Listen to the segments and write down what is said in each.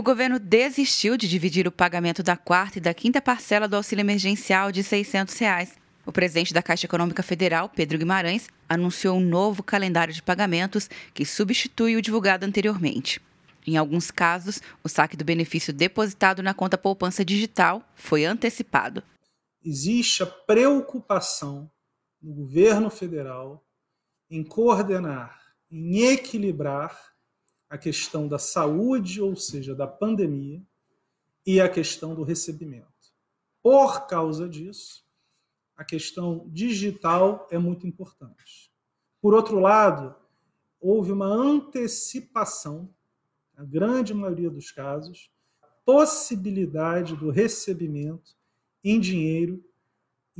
O governo desistiu de dividir o pagamento da quarta e da quinta parcela do auxílio emergencial de 600 reais. O presidente da Caixa Econômica Federal, Pedro Guimarães, anunciou um novo calendário de pagamentos que substitui o divulgado anteriormente. Em alguns casos, o saque do benefício depositado na conta poupança digital foi antecipado. Existe a preocupação do governo federal em coordenar, em equilibrar a questão da saúde, ou seja, da pandemia, e a questão do recebimento. Por causa disso, a questão digital é muito importante. Por outro lado, houve uma antecipação, na grande maioria dos casos, possibilidade do recebimento em dinheiro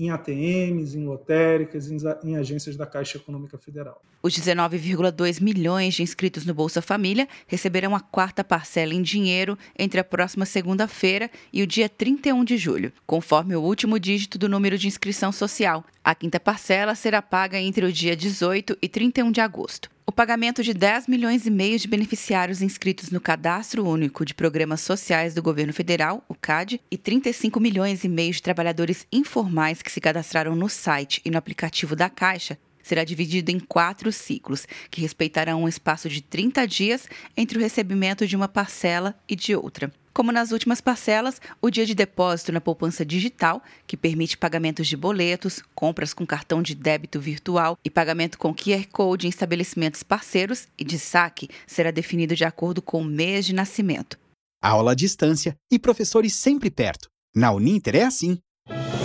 em ATMs, em lotéricas, em, agências da Caixa Econômica Federal. Os 19,2 milhões de inscritos no Bolsa Família receberão a quarta parcela em dinheiro entre a próxima segunda-feira e o dia 31 de julho, conforme o último dígito do número de inscrição social. A quinta parcela será paga entre o dia 18 e 31 de agosto. O pagamento de 10 milhões e meio de beneficiários inscritos no Cadastro Único de Programas Sociais do Governo Federal, o CAD, e 35 milhões e meio de trabalhadores informais que se cadastraram no site e no aplicativo da Caixa será dividido em quatro ciclos, que respeitarão um espaço de 30 dias entre o recebimento de uma parcela e de outra. Como nas últimas parcelas, o dia de depósito na poupança digital, que permite pagamentos de boletos, compras com cartão de débito virtual e pagamento com QR Code em estabelecimentos parceiros e de saque, será definido de acordo com o mês de nascimento. Aula à distância e professores sempre perto. Na Uninter é assim.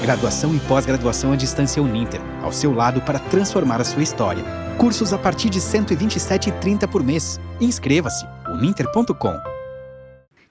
Graduação e pós-graduação à distância Uninter, ao seu lado para transformar a sua história. Cursos a partir de R$ 127,30 por mês. Inscreva-se uninter.com.